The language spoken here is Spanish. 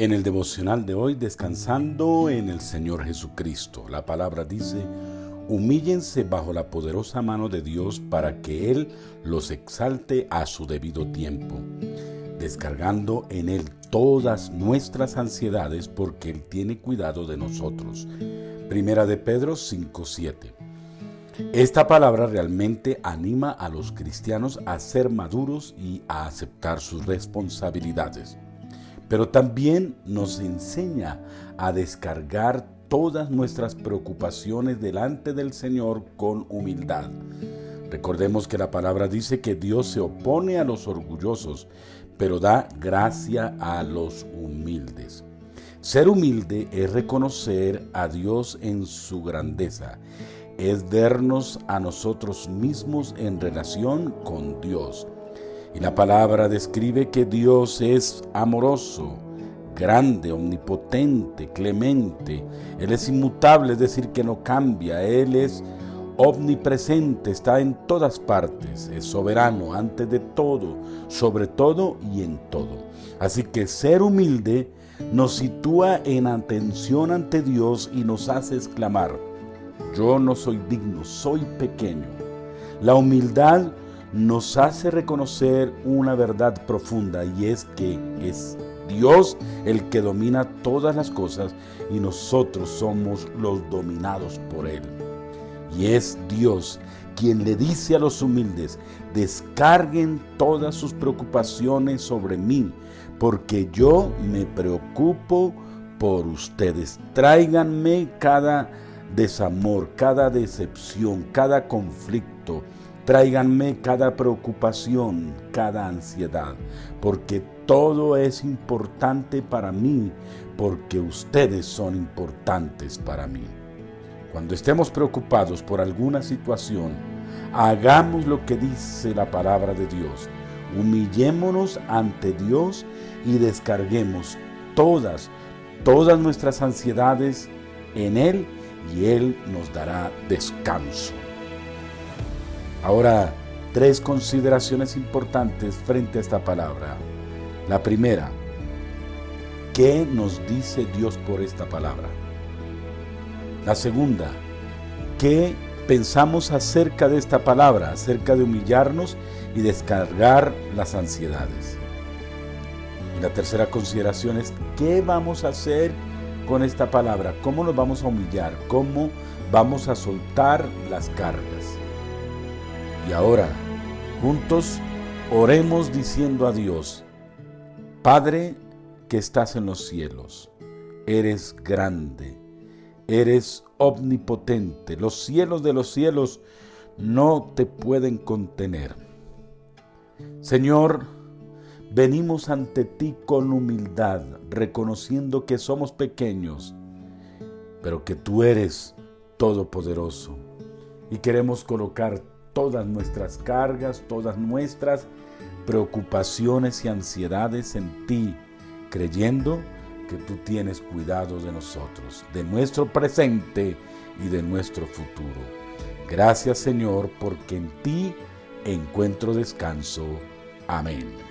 En el devocional de hoy, descansando en el Señor Jesucristo, la palabra dice, humíllense bajo la poderosa mano de Dios para que Él los exalte a su debido tiempo, descargando en Él todas nuestras ansiedades porque Él tiene cuidado de nosotros. Primera de Pedro 5.7. Esta palabra realmente anima a los cristianos a ser maduros y a aceptar sus responsabilidades pero también nos enseña a descargar todas nuestras preocupaciones delante del Señor con humildad. Recordemos que la palabra dice que Dios se opone a los orgullosos, pero da gracia a los humildes. Ser humilde es reconocer a Dios en su grandeza, es vernos a nosotros mismos en relación con Dios y la palabra describe que Dios es amoroso, grande, omnipotente, clemente. Él es inmutable, es decir, que no cambia. Él es omnipresente, está en todas partes, es soberano antes de todo, sobre todo y en todo. Así que ser humilde nos sitúa en atención ante Dios y nos hace exclamar, yo no soy digno, soy pequeño. La humildad nos hace reconocer una verdad profunda y es que es Dios el que domina todas las cosas y nosotros somos los dominados por Él. Y es Dios quien le dice a los humildes, descarguen todas sus preocupaciones sobre mí, porque yo me preocupo por ustedes. Tráiganme cada desamor, cada decepción, cada conflicto, Tráiganme cada preocupación, cada ansiedad, porque todo es importante para mí, porque ustedes son importantes para mí. Cuando estemos preocupados por alguna situación, hagamos lo que dice la palabra de Dios. Humillémonos ante Dios y descarguemos todas, todas nuestras ansiedades en Él y Él nos dará descanso. Ahora, tres consideraciones importantes frente a esta palabra. La primera, ¿qué nos dice Dios por esta palabra? La segunda, ¿qué pensamos acerca de esta palabra, acerca de humillarnos y descargar las ansiedades? Y la tercera consideración es, ¿qué vamos a hacer con esta palabra? ¿Cómo nos vamos a humillar? ¿Cómo vamos a soltar las cargas? Y ahora, juntos, oremos diciendo a Dios, Padre que estás en los cielos, eres grande, eres omnipotente, los cielos de los cielos no te pueden contener. Señor, venimos ante ti con humildad, reconociendo que somos pequeños, pero que tú eres todopoderoso. Y queremos colocar todas nuestras cargas, todas nuestras preocupaciones y ansiedades en ti, creyendo que tú tienes cuidado de nosotros, de nuestro presente y de nuestro futuro. Gracias Señor, porque en ti encuentro descanso. Amén.